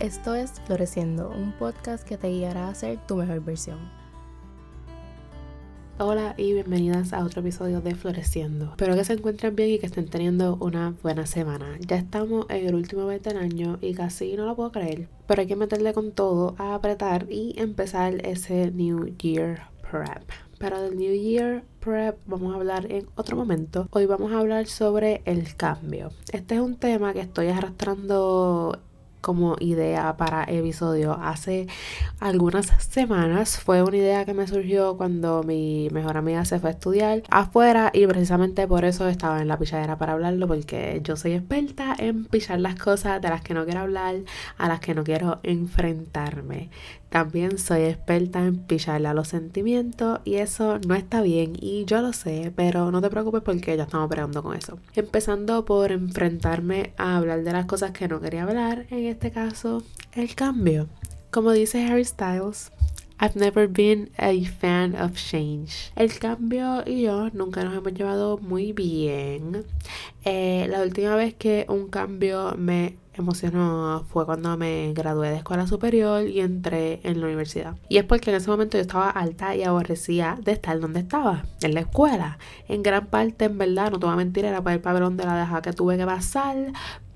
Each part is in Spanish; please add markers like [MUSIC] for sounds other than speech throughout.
Esto es Floreciendo, un podcast que te guiará a ser tu mejor versión. Hola y bienvenidas a otro episodio de Floreciendo. Espero que se encuentren bien y que estén teniendo una buena semana. Ya estamos en el último mes del año y casi no lo puedo creer, pero hay que meterle con todo a apretar y empezar ese New Year Prep. Pero del New Year Prep vamos a hablar en otro momento. Hoy vamos a hablar sobre el cambio. Este es un tema que estoy arrastrando como idea para episodio hace algunas semanas. Fue una idea que me surgió cuando mi mejor amiga se fue a estudiar afuera y precisamente por eso estaba en la pilladera para hablarlo porque yo soy experta en pillar las cosas de las que no quiero hablar, a las que no quiero enfrentarme. También soy experta en pillarle a los sentimientos y eso no está bien y yo lo sé, pero no te preocupes porque ya estamos operando con eso. Empezando por enfrentarme a hablar de las cosas que no quería hablar, en este caso, el cambio. Como dice Harry Styles, I've never been a fan of change. El cambio y yo nunca nos hemos llevado muy bien. Eh, la última vez que un cambio me emocionó fue cuando me gradué de escuela superior y entré en la universidad. Y es porque en ese momento yo estaba alta y aborrecía de estar donde estaba, en la escuela. En gran parte, en verdad, no te voy a mentir, era para el pabellón de la deja que tuve que pasar.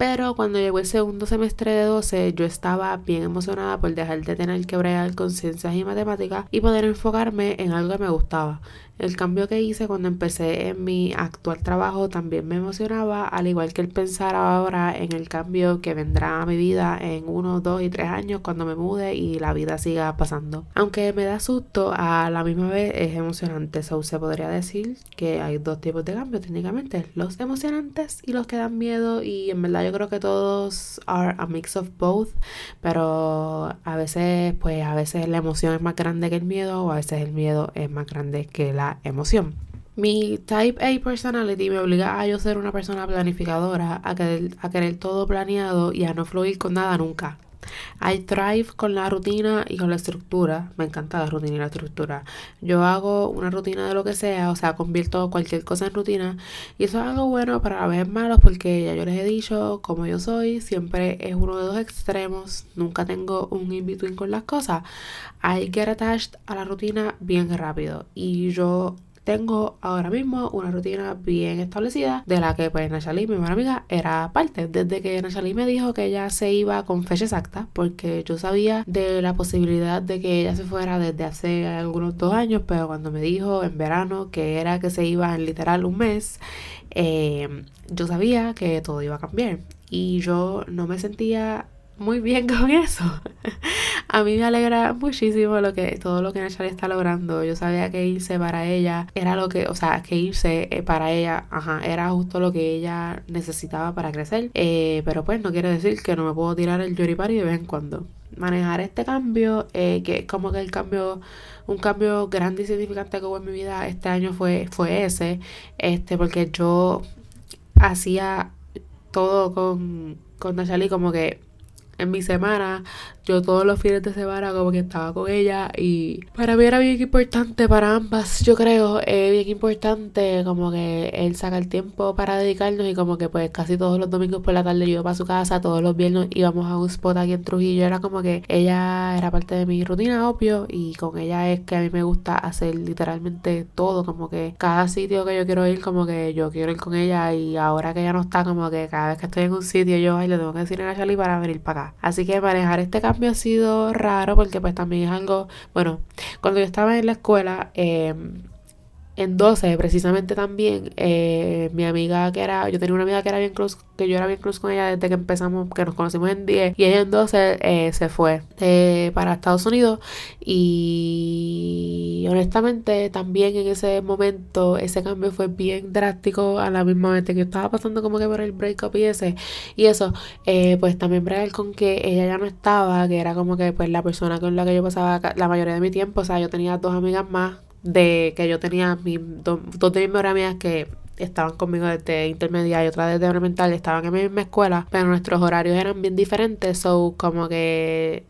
Pero cuando llegó el segundo semestre de 12, yo estaba bien emocionada por dejar de tener que bregar con ciencias y matemáticas y poder enfocarme en algo que me gustaba. El cambio que hice cuando empecé en mi actual trabajo también me emocionaba, al igual que el pensar ahora en el cambio que vendrá a mi vida en uno, dos y tres años cuando me mude y la vida siga pasando. Aunque me da susto, a la misma vez es emocionante. So, se podría decir que hay dos tipos de cambios técnicamente, los emocionantes y los que dan miedo y en verdad yo creo que todos are a mix of both, pero a veces pues a veces la emoción es más grande que el miedo o a veces el miedo es más grande que la emoción. Mi Type A personality me obliga a yo ser una persona planificadora, a querer, a querer todo planeado y a no fluir con nada nunca. I thrive con la rutina y con la estructura. Me encanta la rutina y la estructura. Yo hago una rutina de lo que sea, o sea, convierto cualquier cosa en rutina. Y eso es algo bueno para la vez malo porque ya yo les he dicho, como yo soy, siempre es uno de dos extremos. Nunca tengo un in-between con las cosas. I get attached a la rutina bien rápido. Y yo tengo ahora mismo una rutina bien establecida de la que pues mi mejor amiga, era parte. Desde que Nachali me dijo que ella se iba con fecha exacta, porque yo sabía de la posibilidad de que ella se fuera desde hace algunos dos años, pero cuando me dijo en verano que era que se iba en literal un mes, eh, yo sabía que todo iba a cambiar. Y yo no me sentía muy bien [LAUGHS] con eso. A mí me alegra muchísimo lo que todo lo que Nachali está logrando. Yo sabía que irse para ella era lo que, o sea, que irse eh, para ella, ajá, era justo lo que ella necesitaba para crecer. Eh, pero pues no quiere decir que no me puedo tirar el party de vez en cuando. Manejar este cambio, eh, que es como que el cambio, un cambio grande y significante que hubo en mi vida este año fue, fue ese, este, porque yo hacía todo con, con Nachali como que en mi semana, yo todos los fines de semana como que estaba con ella y para mí era bien importante, para ambas yo creo, es bien importante como que él saca el tiempo para dedicarnos y como que pues casi todos los domingos por la tarde yo iba para su casa, todos los viernes íbamos a un spot aquí en Trujillo, era como que ella era parte de mi rutina, obvio, y con ella es que a mí me gusta hacer literalmente todo, como que cada sitio que yo quiero ir, como que yo quiero ir con ella y ahora que ella no está, como que cada vez que estoy en un sitio yo ay, le tengo que decir a Charlie para venir para acá. Así que manejar este cambio ha sido raro porque pues también es algo, bueno, cuando yo estaba en la escuela, eh, en 12 precisamente también eh, mi amiga que era yo tenía una amiga que era bien close que yo era bien close con ella desde que empezamos que nos conocimos en 10 y ella en 12 eh, se fue eh, para Estados Unidos. Y honestamente también en ese momento ese cambio fue bien drástico a la misma vez que yo estaba pasando como que por el breakup y ese y eso pues también bregar con que ella ya no estaba que era como que pues la persona con la que yo pasaba la mayoría de mi tiempo o sea yo tenía dos amigas más de que yo tenía mi, dos de mis mejores amigas que estaban conmigo desde intermedia y otra desde elemental, estaban en mi misma escuela, pero nuestros horarios eran bien diferentes, so como que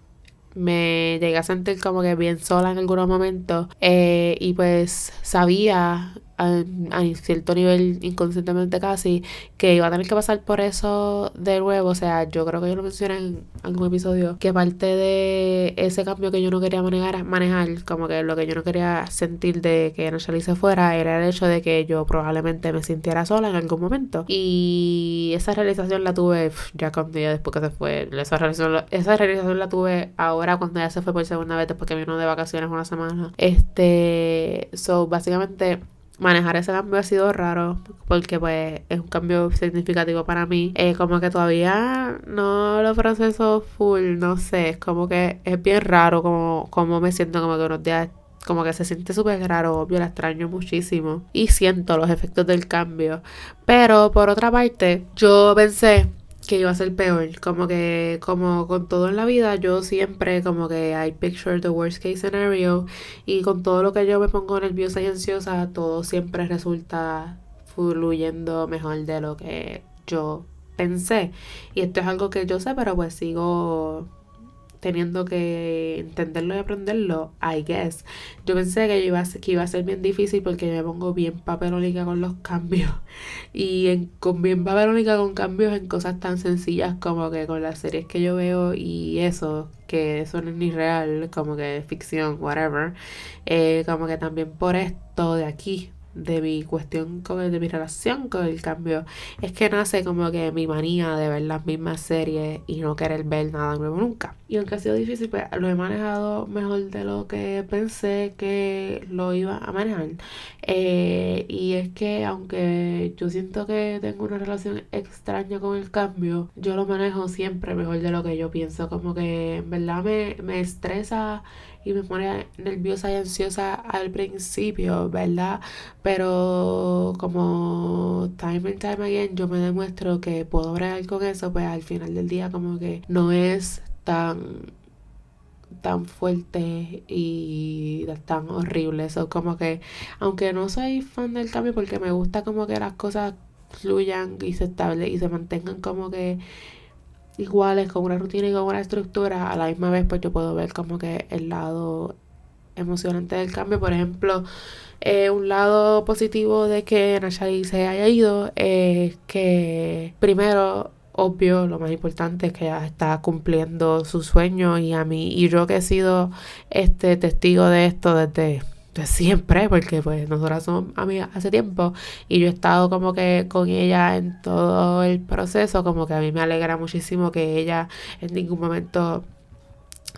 me llegué a sentir como que bien sola en algunos momentos eh, y pues sabía a, cierto nivel inconscientemente casi que iba a tener que pasar por eso de nuevo. O sea, yo creo que yo lo mencioné en algún episodio que parte de ese cambio que yo no quería manejar, manejar como que lo que yo no quería sentir de que Nachali se fuera era el hecho de que yo probablemente me sintiera sola en algún momento. Y esa realización la tuve ya cuando ella después que se fue. Esa realización, esa realización la tuve ahora cuando ella se fue por segunda vez después que vino de vacaciones una semana. Este, so básicamente manejar ese cambio ha sido raro porque pues es un cambio significativo para mí. Eh, como que todavía no lo proceso full, no sé, es como que es bien raro como, como me siento como que unos días como que se siente súper raro, obvio, la extraño muchísimo y siento los efectos del cambio. Pero por otra parte, yo pensé que iba a ser peor. Como que, como con todo en la vida, yo siempre como que I picture the worst case scenario y con todo lo que yo me pongo nerviosa y ansiosa, todo siempre resulta fluyendo mejor de lo que yo pensé. Y esto es algo que yo sé, pero pues sigo teniendo que entenderlo y aprenderlo, I guess. Yo pensé que iba a, que iba a ser bien difícil porque me pongo bien papelónica con los cambios. [LAUGHS] Y en, con bien papelónica con cambios en cosas tan sencillas como que con las series que yo veo y eso, que eso no es ni real, como que ficción, whatever. Eh, como que también por esto de aquí de mi cuestión con el, de mi relación con el cambio. Es que nace como que mi manía de ver las mismas series y no querer ver nada nuevo nunca. Y aunque ha sido difícil pues lo he manejado mejor de lo que pensé que lo iba a manejar. Eh, y es que aunque yo siento que tengo una relación extraña con el cambio yo lo manejo siempre mejor de lo que yo pienso. Como que en verdad me, me estresa y me pone nerviosa y ansiosa al principio, ¿verdad? Pero como time and time again yo me demuestro que puedo bregar con eso, pues al final del día como que no es tan tan fuerte y tan horrible. Eso como que, aunque no soy fan del cambio porque me gusta como que las cosas fluyan y se estable y se mantengan como que iguales, con una rutina y con una estructura, a la misma vez pues yo puedo ver como que el lado emocionante del cambio. Por ejemplo, eh, un lado positivo de que Nachali se haya ido es que primero obvio, lo más importante es que ella está cumpliendo su sueño y a mí, y yo que he sido este testigo de esto desde de siempre, porque pues nosotras somos amigas hace tiempo y yo he estado como que con ella en todo el proceso, como que a mí me alegra muchísimo que ella en ningún momento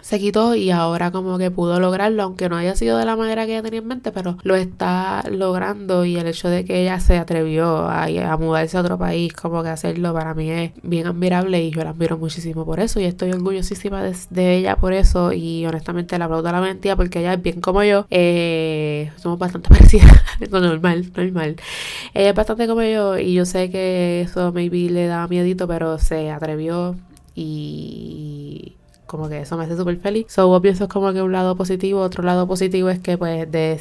se quitó y ahora como que pudo lograrlo, aunque no haya sido de la manera que ella tenía en mente, pero lo está logrando y el hecho de que ella se atrevió a, a mudarse a otro país, como que hacerlo para mí es bien admirable y yo la admiro muchísimo por eso y estoy orgullosísima de, ella por eso y honestamente la aplaudo la mentira porque ella es bien como yo, eh, somos bastante [LAUGHS] parecidas, normal, normal. Ella es bastante como yo y yo sé que eso maybe le da miedito, pero se atrevió y como que eso me hace súper feliz. So, obvio, eso es como que un lado positivo. Otro lado positivo es que, pues, de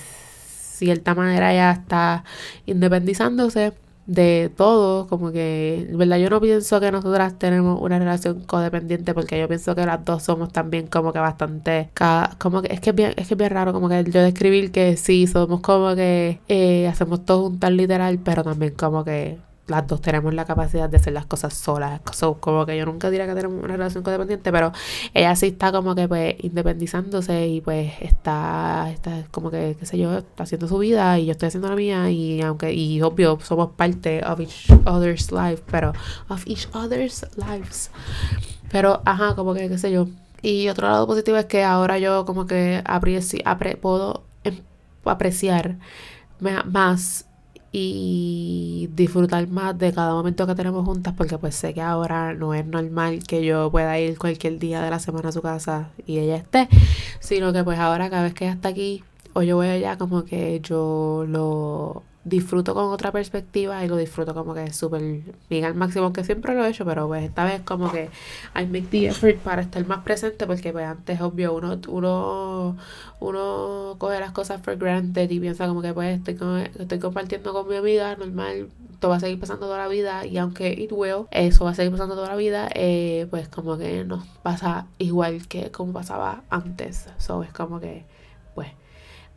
cierta manera ya está independizándose de todo, como que, ¿verdad? Yo no pienso que nosotras tenemos una relación codependiente porque yo pienso que las dos somos también como que bastante, como que es que es bien, es que es bien raro como que yo describir que sí, somos como que eh, hacemos todo un tal literal, pero también como que las dos tenemos la capacidad de hacer las cosas solas. como que yo nunca diría que tenemos una relación codependiente, pero ella sí está como que pues independizándose y pues está, está como que, qué sé yo, está haciendo su vida y yo estoy haciendo la mía y aunque, y obvio, somos parte of each other's life, pero of each other's lives. Pero, ajá, como que, qué sé yo. Y otro lado positivo es que ahora yo como que apre puedo em, apreciar más y disfrutar más de cada momento que tenemos juntas porque pues sé que ahora no es normal que yo pueda ir cualquier día de la semana a su casa y ella esté, sino que pues ahora cada vez que ella está aquí o yo voy allá como que yo lo disfruto con otra perspectiva y lo disfruto como que súper bien al máximo, que siempre lo he hecho, pero pues esta vez como que I make the effort para estar más presente porque pues antes obvio uno, uno, uno coge las cosas for granted y piensa como que pues estoy, estoy compartiendo con mi amiga, normal, todo va a seguir pasando toda la vida y aunque it will, eso va a seguir pasando toda la vida, eh, pues como que nos pasa igual que como pasaba antes, so es como que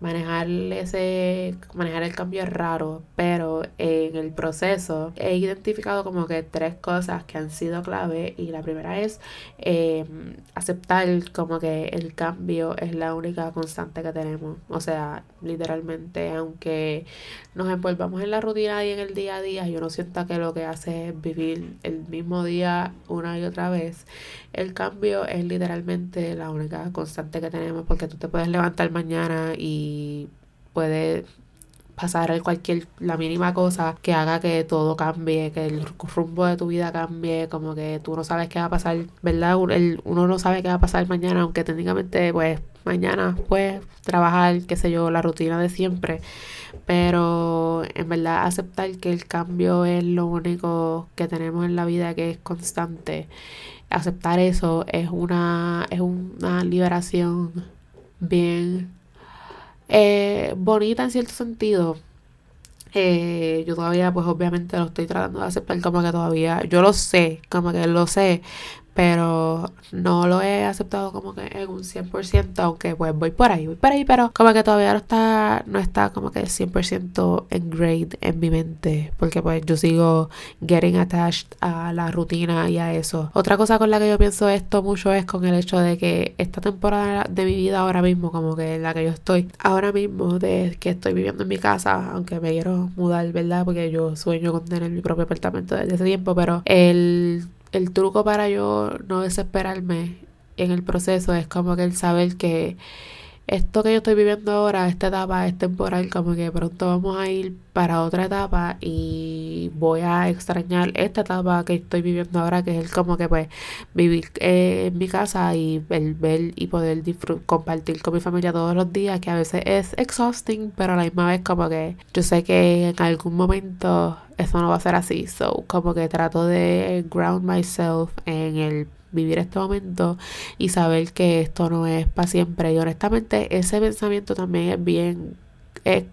manejar ese manejar el cambio es raro pero en el proceso he identificado como que tres cosas que han sido clave y la primera es em, aceptar como que el cambio es la única constante que tenemos. O sea literalmente aunque nos envolvamos en la rutina y en el día a día yo no siento que lo que hace es vivir el mismo día una y otra vez el cambio es literalmente la única constante que tenemos porque tú te puedes levantar mañana y puede pasar cualquier, la mínima cosa que haga que todo cambie, que el rumbo de tu vida cambie, como que tú no sabes qué va a pasar, ¿verdad? uno no sabe qué va a pasar mañana, aunque técnicamente pues mañana pues trabajar, qué sé yo, la rutina de siempre, pero en verdad aceptar que el cambio es lo único que tenemos en la vida que es constante, aceptar eso es una, es una liberación bien eh, bonita en cierto sentido. Eh, yo todavía, pues obviamente lo estoy tratando de aceptar como que todavía, yo lo sé, como que lo sé, pero no lo he aceptado como que en un 100%, aunque pues voy por ahí, voy por ahí, pero como que todavía no está, no está como que 100% engraved en mi mente, porque pues yo sigo getting attached a la rutina y a eso. Otra cosa con la que yo pienso esto mucho es con el hecho de que esta temporada de mi vida ahora mismo, como que en la que yo estoy, ahora mismo de que estoy viviendo en mi casa, aunque me quiero mudar, ¿verdad? Porque yo sueño con tener mi propio apartamento desde ese tiempo, pero el el truco para yo no desesperarme en el proceso es como que el saber que esto que yo estoy viviendo ahora, esta etapa es temporal, como que pronto vamos a ir para otra etapa y voy a extrañar esta etapa que estoy viviendo ahora, que es como que pues vivir eh, en mi casa y ver, ver y poder compartir con mi familia todos los días, que a veces es exhausting, pero a la misma vez como que yo sé que en algún momento eso no va a ser así, so como que trato de ground myself en el vivir este momento y saber que esto no es para siempre. Y honestamente ese pensamiento también es bien... Es,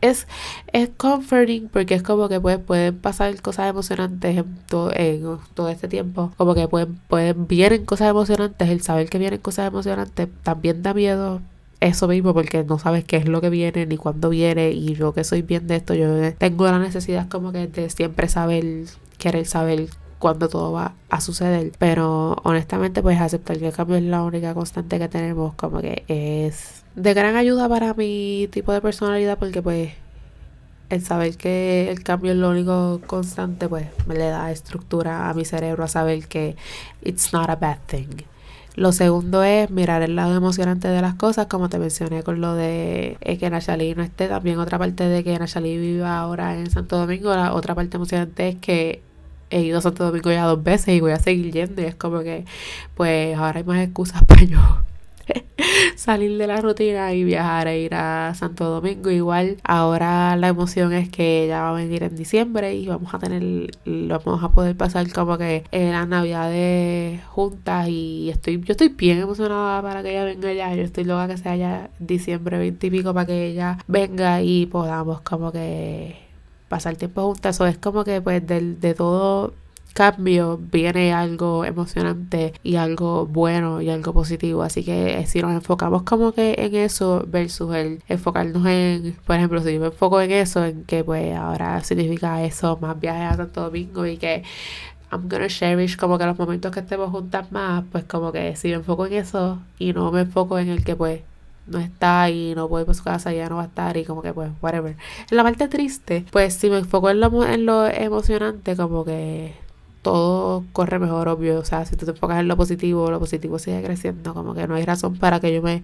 es, es comforting porque es como que pues, pueden pasar cosas emocionantes en todo, en todo este tiempo. Como que pueden, pueden, vienen cosas emocionantes. El saber que vienen cosas emocionantes también da miedo eso mismo porque no sabes qué es lo que viene ni cuándo viene y yo que soy bien de esto yo tengo la necesidad como que de siempre saber querer saber cuando todo va a suceder. Pero honestamente, pues aceptar que el cambio es la única constante que tenemos, como que es de gran ayuda para mi tipo de personalidad, porque pues el saber que el cambio es lo único constante, pues me le da estructura a mi cerebro a saber que it's not a bad thing. Lo segundo es mirar el lado emocionante de las cosas, como te mencioné con lo de eh, que Nachalí no esté. También otra parte de que Nachalí viva ahora en Santo Domingo, la otra parte emocionante es que he ido a Santo Domingo ya dos veces y voy a seguir yendo. Y es como que pues ahora hay más excusas [LAUGHS] para yo [LAUGHS] salir de la rutina y viajar e ir a Santo Domingo. Igual ahora la emoción es que ella va a venir en diciembre y vamos a tener vamos a poder pasar como que en las navidades juntas. Y estoy yo estoy bien emocionada para que ella venga ya. Yo estoy loca que sea ya diciembre 20 y pico para que ella venga y podamos como que pasar tiempo juntas. O es como que pues del, de todo cambio viene algo emocionante y algo bueno y algo positivo. Así que eh, si nos enfocamos como que en eso versus el enfocarnos en, por ejemplo, si yo me enfoco en eso, en que pues ahora significa eso, más viajes a Santo Domingo y que I'm gonna cherish como que los momentos que estemos juntas más, pues como que si me enfoco en eso y no me enfoco en el que pues no está y no puede ir su casa, ya no va a estar y como que pues, whatever. En la parte triste, pues si me enfoco en lo, en lo emocionante, como que todo corre mejor, obvio. O sea, si tú te enfocas en lo positivo, lo positivo sigue creciendo. Como que no hay razón para que yo me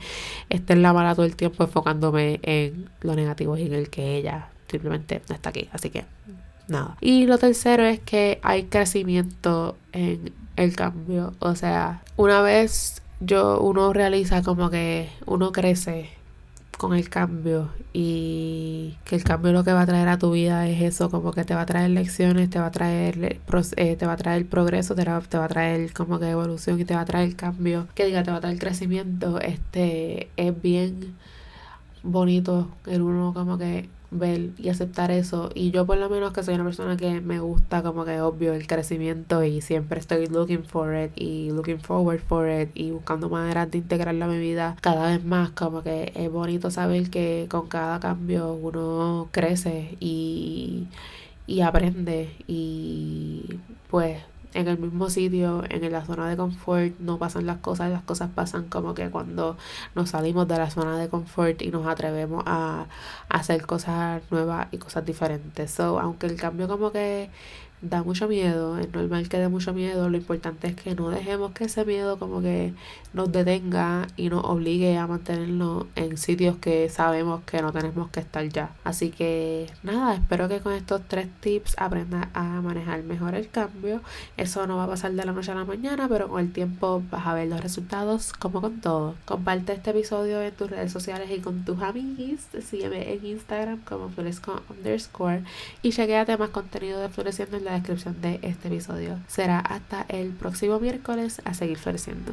esté en la mala todo el tiempo enfocándome en lo negativo y en el que ella simplemente no está aquí. Así que nada. Y lo tercero es que hay crecimiento en el cambio. O sea, una vez yo uno realiza como que uno crece con el cambio y que el cambio lo que va a traer a tu vida es eso, como que te va a traer lecciones, te va a traer eh, te va a traer progreso, te va, te va a traer como que evolución y te va a traer cambio, que diga, te va a traer crecimiento, este es bien bonito el uno como que ver y aceptar eso. Y yo por lo menos que soy una persona que me gusta como que obvio el crecimiento y siempre estoy looking for it y looking forward for it y buscando maneras de integrarlo a mi vida cada vez más. Como que es bonito saber que con cada cambio uno crece y, y aprende y pues en el mismo sitio, en la zona de confort, no pasan las cosas, las cosas pasan como que cuando nos salimos de la zona de confort y nos atrevemos a, hacer cosas nuevas y cosas diferentes. So, aunque el cambio como que da mucho miedo, es normal que dé mucho miedo, lo importante es que no dejemos que ese miedo como que nos detenga y nos obligue a mantenernos en sitios que sabemos que no tenemos que estar ya. Así que nada, espero que con estos tres tips aprendas a manejar mejor el cambio. Eso no va a pasar de la noche a la mañana, pero con el tiempo vas a ver los resultados como con todo. Comparte este episodio en tus redes sociales y con tus amigos. Sígueme en Instagram como floresco underscore y chequeate más contenido de Floreciendo en la descripción de este episodio. Será hasta el próximo miércoles a seguir floreciendo.